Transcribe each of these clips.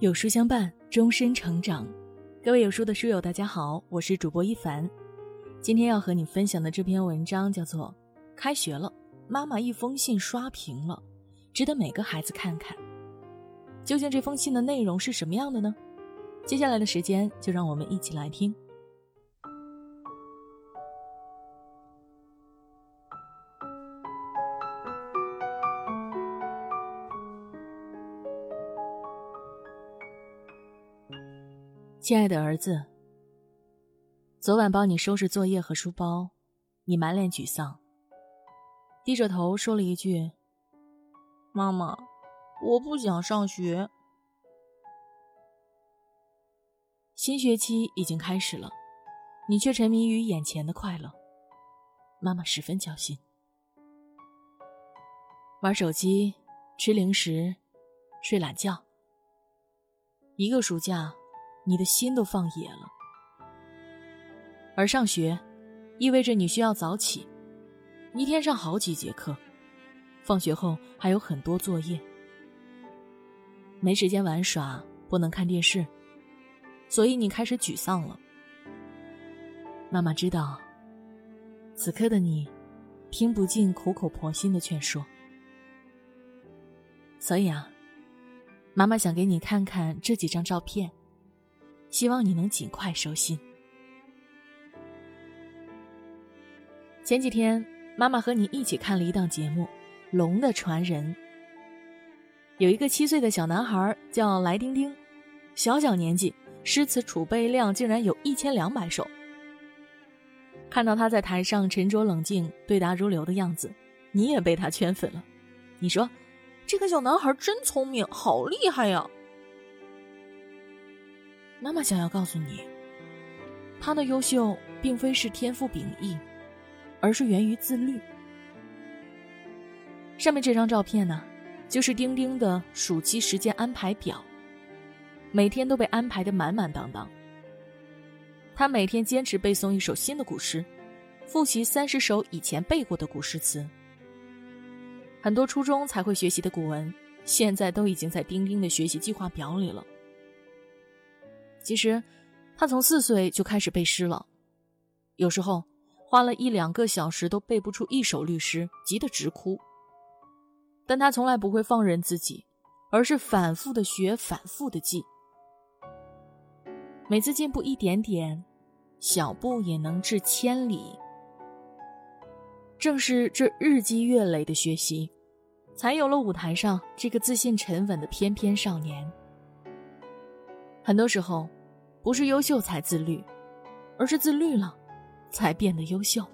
有书相伴，终身成长。各位有书的书友，大家好，我是主播一凡。今天要和你分享的这篇文章叫做《开学了，妈妈一封信刷屏了》，值得每个孩子看看。究竟这封信的内容是什么样的呢？接下来的时间，就让我们一起来听。亲爱的儿子，昨晚帮你收拾作业和书包，你满脸沮丧，低着头说了一句：“妈妈，我不想上学。”新学期已经开始了，你却沉迷于眼前的快乐，妈妈十分焦心。玩手机，吃零食，睡懒觉，一个暑假。你的心都放野了，而上学，意味着你需要早起，一天上好几节课，放学后还有很多作业，没时间玩耍，不能看电视，所以你开始沮丧了。妈妈知道，此刻的你，听不进苦口婆心的劝说，所以啊，妈妈想给你看看这几张照片。希望你能尽快收心。前几天，妈妈和你一起看了一档节目《龙的传人》。有一个七岁的小男孩叫来丁丁，小小年纪，诗词储备量竟然有一千两百首。看到他在台上沉着冷静、对答如流的样子，你也被他圈粉了。你说：“这个小男孩真聪明，好厉害呀！”妈妈想要告诉你，他的优秀并非是天赋秉异，而是源于自律。上面这张照片呢，就是丁丁的暑期时间安排表，每天都被安排的满满当当。他每天坚持背诵一首新的古诗，复习三十首以前背过的古诗词。很多初中才会学习的古文，现在都已经在丁丁的学习计划表里了。其实，他从四岁就开始背诗了，有时候花了一两个小时都背不出一首律诗，急得直哭。但他从来不会放任自己，而是反复的学，反复的记。每次进步一点点，小步也能至千里。正是这日积月累的学习，才有了舞台上这个自信沉稳的翩翩少年。很多时候，不是优秀才自律，而是自律了，才变得优秀。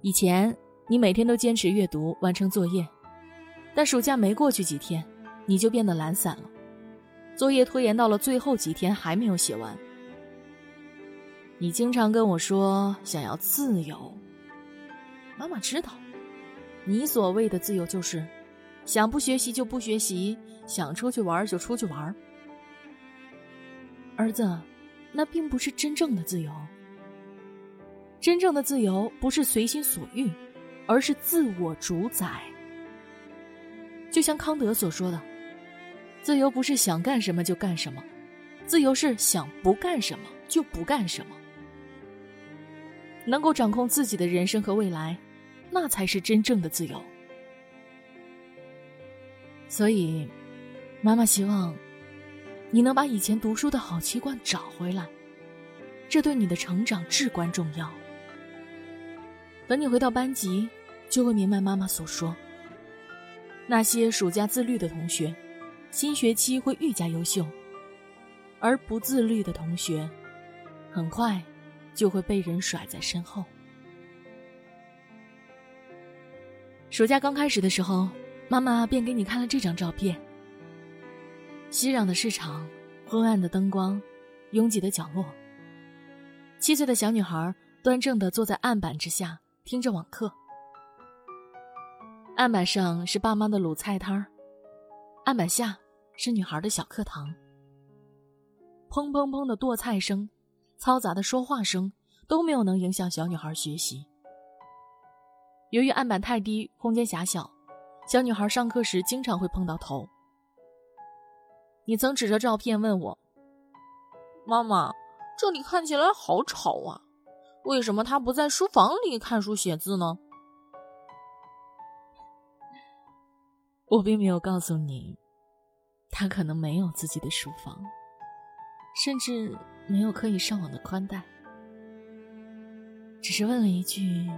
以前你每天都坚持阅读完成作业，但暑假没过去几天，你就变得懒散了，作业拖延到了最后几天还没有写完。你经常跟我说想要自由，妈妈知道，你所谓的自由就是。想不学习就不学习，想出去玩就出去玩。儿子，那并不是真正的自由。真正的自由不是随心所欲，而是自我主宰。就像康德所说的，自由不是想干什么就干什么，自由是想不干什么就不干什么。能够掌控自己的人生和未来，那才是真正的自由。所以，妈妈希望你能把以前读书的好习惯找回来，这对你的成长至关重要。等你回到班级，就会明白妈妈所说：那些暑假自律的同学，新学期会愈加优秀；而不自律的同学，很快就会被人甩在身后。暑假刚开始的时候。妈妈便给你看了这张照片。熙攘的市场，昏暗的灯光，拥挤的角落。七岁的小女孩端正的坐在案板之下，听着网课。案板上是爸妈的卤菜摊儿，案板下是女孩的小课堂。砰砰砰的剁菜声，嘈杂的说话声都没有能影响小女孩学习。由于案板太低，空间狭小。小女孩上课时经常会碰到头，你曾指着照片问我：“妈妈，这里看起来好吵啊，为什么他不在书房里看书写字呢？”我并没有告诉你，他可能没有自己的书房，甚至没有可以上网的宽带，只是问了一句：“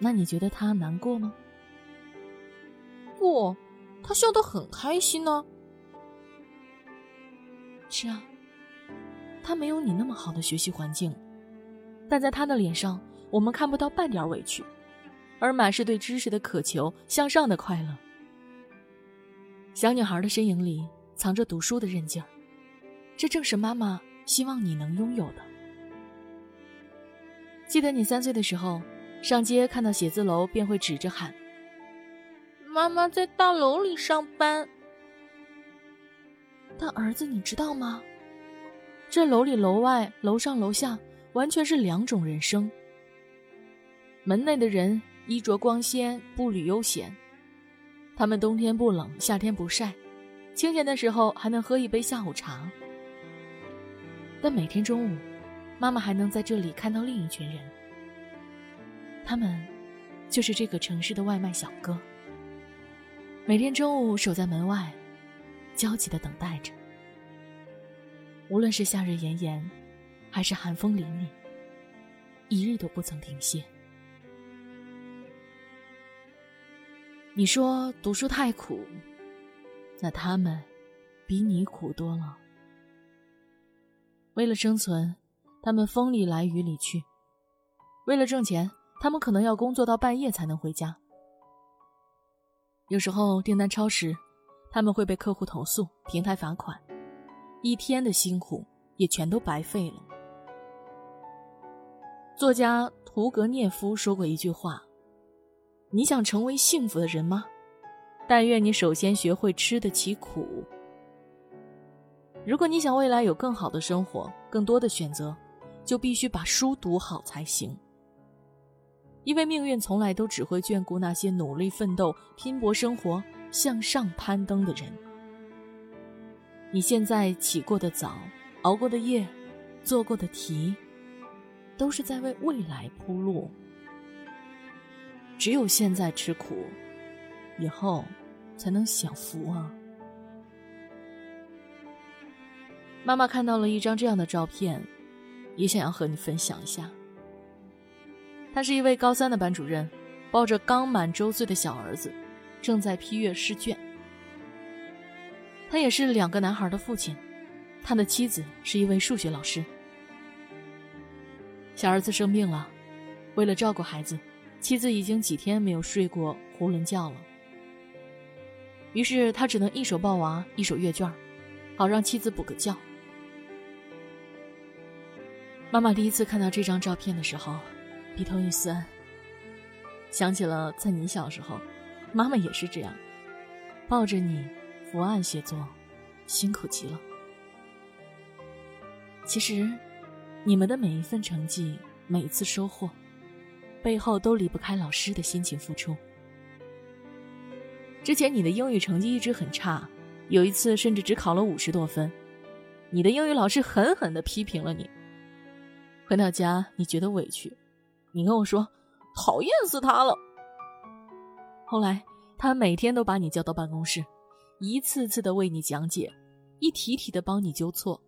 那你觉得他难过吗？”不，他笑得很开心呢。是啊，他没有你那么好的学习环境，但在他的脸上，我们看不到半点委屈。而满是对知识的渴求、向上的快乐。小女孩的身影里藏着读书的韧劲儿，这正是妈妈希望你能拥有的。记得你三岁的时候，上街看到写字楼便会指着喊：“妈妈在大楼里上班。”但儿子，你知道吗？这楼里楼外、楼上楼下，完全是两种人生。门内的人。衣着光鲜，步履悠闲。他们冬天不冷，夏天不晒，清闲的时候还能喝一杯下午茶。但每天中午，妈妈还能在这里看到另一群人。他们，就是这个城市的外卖小哥。每天中午守在门外，焦急的等待着。无论是夏日炎炎，还是寒风凛凛，一日都不曾停歇。你说读书太苦，那他们比你苦多了。为了生存，他们风里来雨里去；为了挣钱，他们可能要工作到半夜才能回家。有时候订单超时，他们会被客户投诉、平台罚款，一天的辛苦也全都白费了。作家屠格涅夫说过一句话。你想成为幸福的人吗？但愿你首先学会吃得起苦。如果你想未来有更好的生活、更多的选择，就必须把书读好才行。因为命运从来都只会眷顾那些努力奋斗、拼搏生活、向上攀登的人。你现在起过的早、熬过的夜、做过的题，都是在为未来铺路。只有现在吃苦，以后才能享福啊！妈妈看到了一张这样的照片，也想要和你分享一下。他是一位高三的班主任，抱着刚满周岁的小儿子，正在批阅试卷。他也是两个男孩的父亲，他的妻子是一位数学老师。小儿子生病了，为了照顾孩子。妻子已经几天没有睡过囫囵觉了，于是他只能一手抱娃，一手阅卷，好让妻子补个觉。妈妈第一次看到这张照片的时候，鼻头一酸，想起了在你小时候，妈妈也是这样，抱着你伏案写作，辛苦极了。其实，你们的每一份成绩，每一次收获。背后都离不开老师的辛勤付出。之前你的英语成绩一直很差，有一次甚至只考了五十多分，你的英语老师狠狠地批评了你。回到家，你觉得委屈，你跟我说讨厌死他了。后来他每天都把你叫到办公室，一次次的为你讲解，一题题的帮你纠错。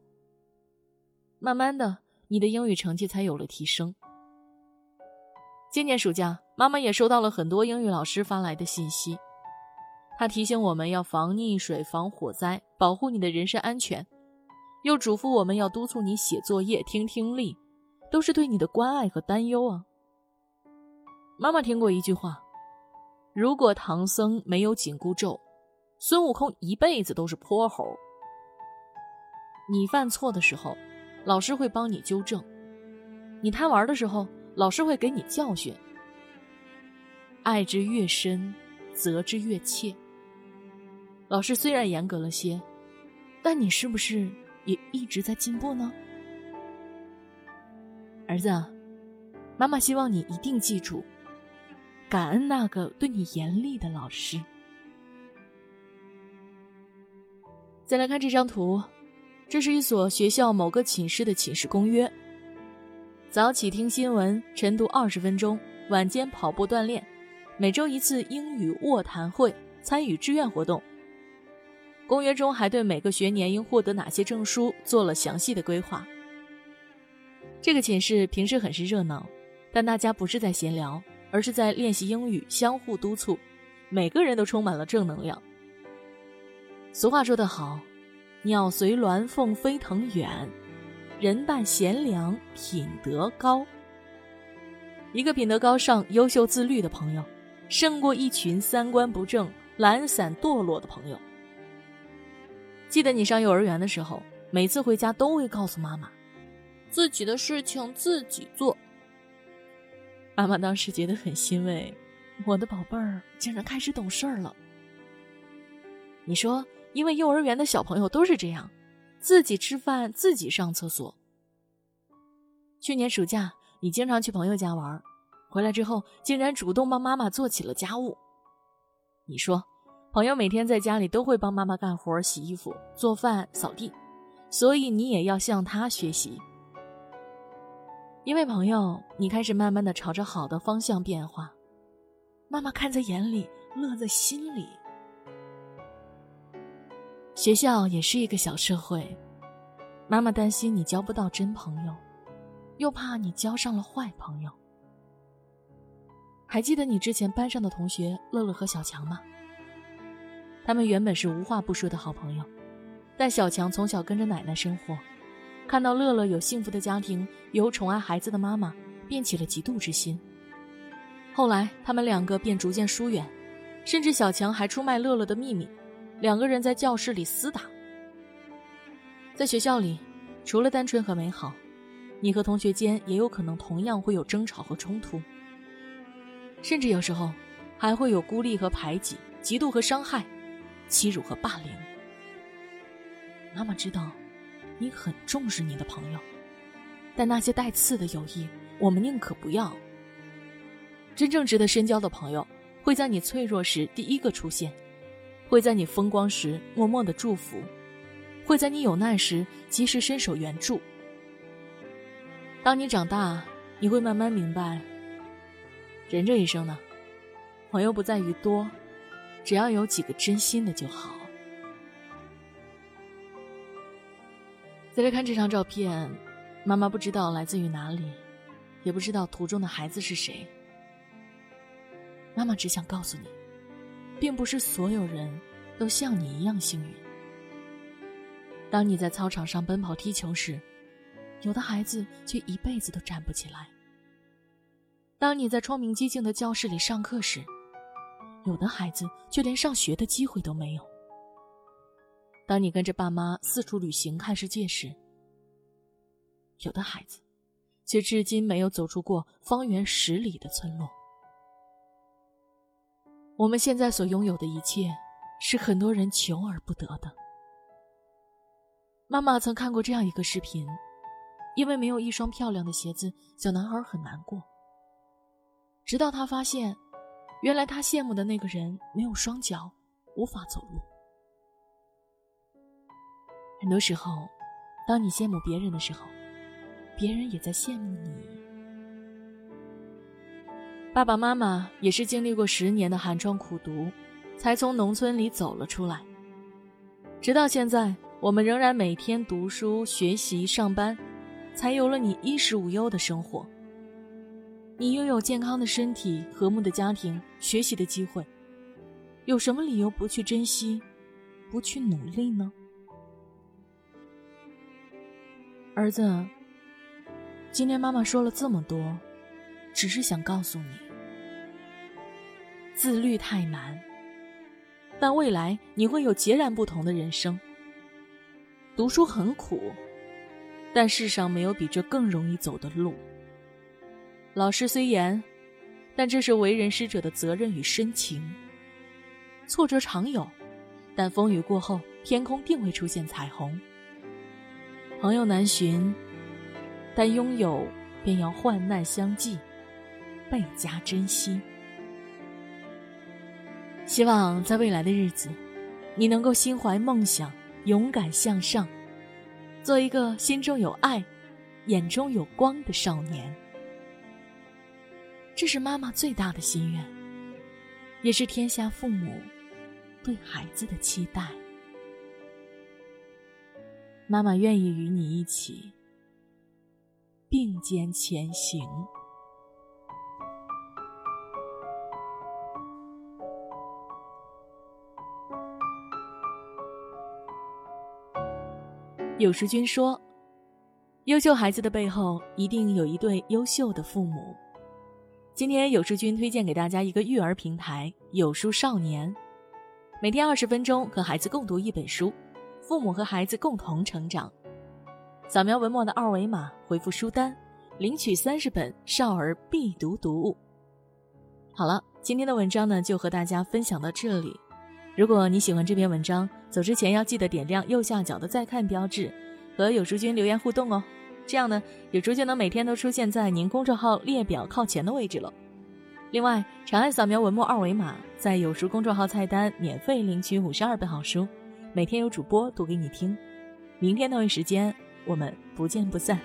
慢慢的，你的英语成绩才有了提升。今年暑假，妈妈也收到了很多英语老师发来的信息。他提醒我们要防溺水、防火灾，保护你的人身安全，又嘱咐我们要督促你写作业、听听力，都是对你的关爱和担忧啊。妈妈听过一句话：如果唐僧没有紧箍咒，孙悟空一辈子都是泼猴。你犯错的时候，老师会帮你纠正；你贪玩的时候，老师会给你教训，爱之越深，责之越切。老师虽然严格了些，但你是不是也一直在进步呢？儿子，妈妈希望你一定记住，感恩那个对你严厉的老师。再来看这张图，这是一所学校某个寝室的寝室公约：早起听新闻，晨读二十分钟，晚间跑步锻炼，每周一次英语卧谈会，参与志愿活动。公约中还对每个学年应获得哪些证书做了详细的规划。这个寝室平时很是热闹，但大家不是在闲聊，而是在练习英语，相互督促，每个人都充满了正能量。俗话说得好，“鸟随鸾凤飞腾远，人伴贤良品德高。”一个品德高尚、优秀自律的朋友，胜过一群三观不正、懒散堕落的朋友。记得你上幼儿园的时候，每次回家都会告诉妈妈：“自己的事情自己做。”妈妈当时觉得很欣慰，我的宝贝儿竟然开始懂事儿了。你说，因为幼儿园的小朋友都是这样，自己吃饭，自己上厕所。去年暑假，你经常去朋友家玩，回来之后竟然主动帮妈妈做起了家务。你说。朋友每天在家里都会帮妈妈干活、洗衣服、做饭、扫地，所以你也要向他学习。因为朋友，你开始慢慢的朝着好的方向变化，妈妈看在眼里，乐在心里。学校也是一个小社会，妈妈担心你交不到真朋友，又怕你交上了坏朋友。还记得你之前班上的同学乐乐和小强吗？他们原本是无话不说的好朋友，但小强从小跟着奶奶生活，看到乐乐有幸福的家庭，有宠爱孩子的妈妈，便起了嫉妒之心。后来，他们两个便逐渐疏远，甚至小强还出卖乐乐的秘密，两个人在教室里厮打。在学校里，除了单纯和美好，你和同学间也有可能同样会有争吵和冲突，甚至有时候还会有孤立和排挤、嫉妒和伤害。欺辱和霸凌。妈妈知道，你很重视你的朋友，但那些带刺的友谊，我们宁可不要。真正值得深交的朋友，会在你脆弱时第一个出现，会在你风光时默默的祝福，会在你有难时及时伸手援助。当你长大，你会慢慢明白，人这一生呢，朋友不在于多。只要有几个真心的就好。再来看这张照片，妈妈不知道来自于哪里，也不知道图中的孩子是谁。妈妈只想告诉你，并不是所有人都像你一样幸运。当你在操场上奔跑踢球时，有的孩子却一辈子都站不起来；当你在窗明几净的教室里上课时，有的孩子却连上学的机会都没有。当你跟着爸妈四处旅行看世界时，有的孩子却至今没有走出过方圆十里的村落。我们现在所拥有的一切，是很多人求而不得的。妈妈曾看过这样一个视频：因为没有一双漂亮的鞋子，小男孩很难过。直到他发现。原来他羡慕的那个人没有双脚，无法走路。很多时候，当你羡慕别人的时候，别人也在羡慕你。爸爸妈妈也是经历过十年的寒窗苦读，才从农村里走了出来。直到现在，我们仍然每天读书、学习、上班，才有了你衣食无忧的生活。你拥有健康的身体、和睦的家庭、学习的机会，有什么理由不去珍惜、不去努力呢？儿子，今天妈妈说了这么多，只是想告诉你，自律太难，但未来你会有截然不同的人生。读书很苦，但世上没有比这更容易走的路。老师虽严，但这是为人师者的责任与深情。挫折常有，但风雨过后，天空定会出现彩虹。朋友难寻，但拥有便要患难相济，倍加珍惜。希望在未来的日子，你能够心怀梦想，勇敢向上，做一个心中有爱、眼中有光的少年。这是妈妈最大的心愿，也是天下父母对孩子的期待。妈妈愿意与你一起并肩前行。有书君说：“优秀孩子的背后，一定有一对优秀的父母。”今天有书君推荐给大家一个育儿平台——有书少年，每天二十分钟和孩子共读一本书，父母和孩子共同成长。扫描文末的二维码，回复书单，领取三十本少儿必读读物。好了，今天的文章呢，就和大家分享到这里。如果你喜欢这篇文章，走之前要记得点亮右下角的再看标志，和有书君留言互动哦。这样呢，有书就能每天都出现在您公众号列表靠前的位置了。另外，长按扫描文末二维码，在有书公众号菜单免费领取五十二本好书，每天有主播读给你听。明天同一时间，我们不见不散。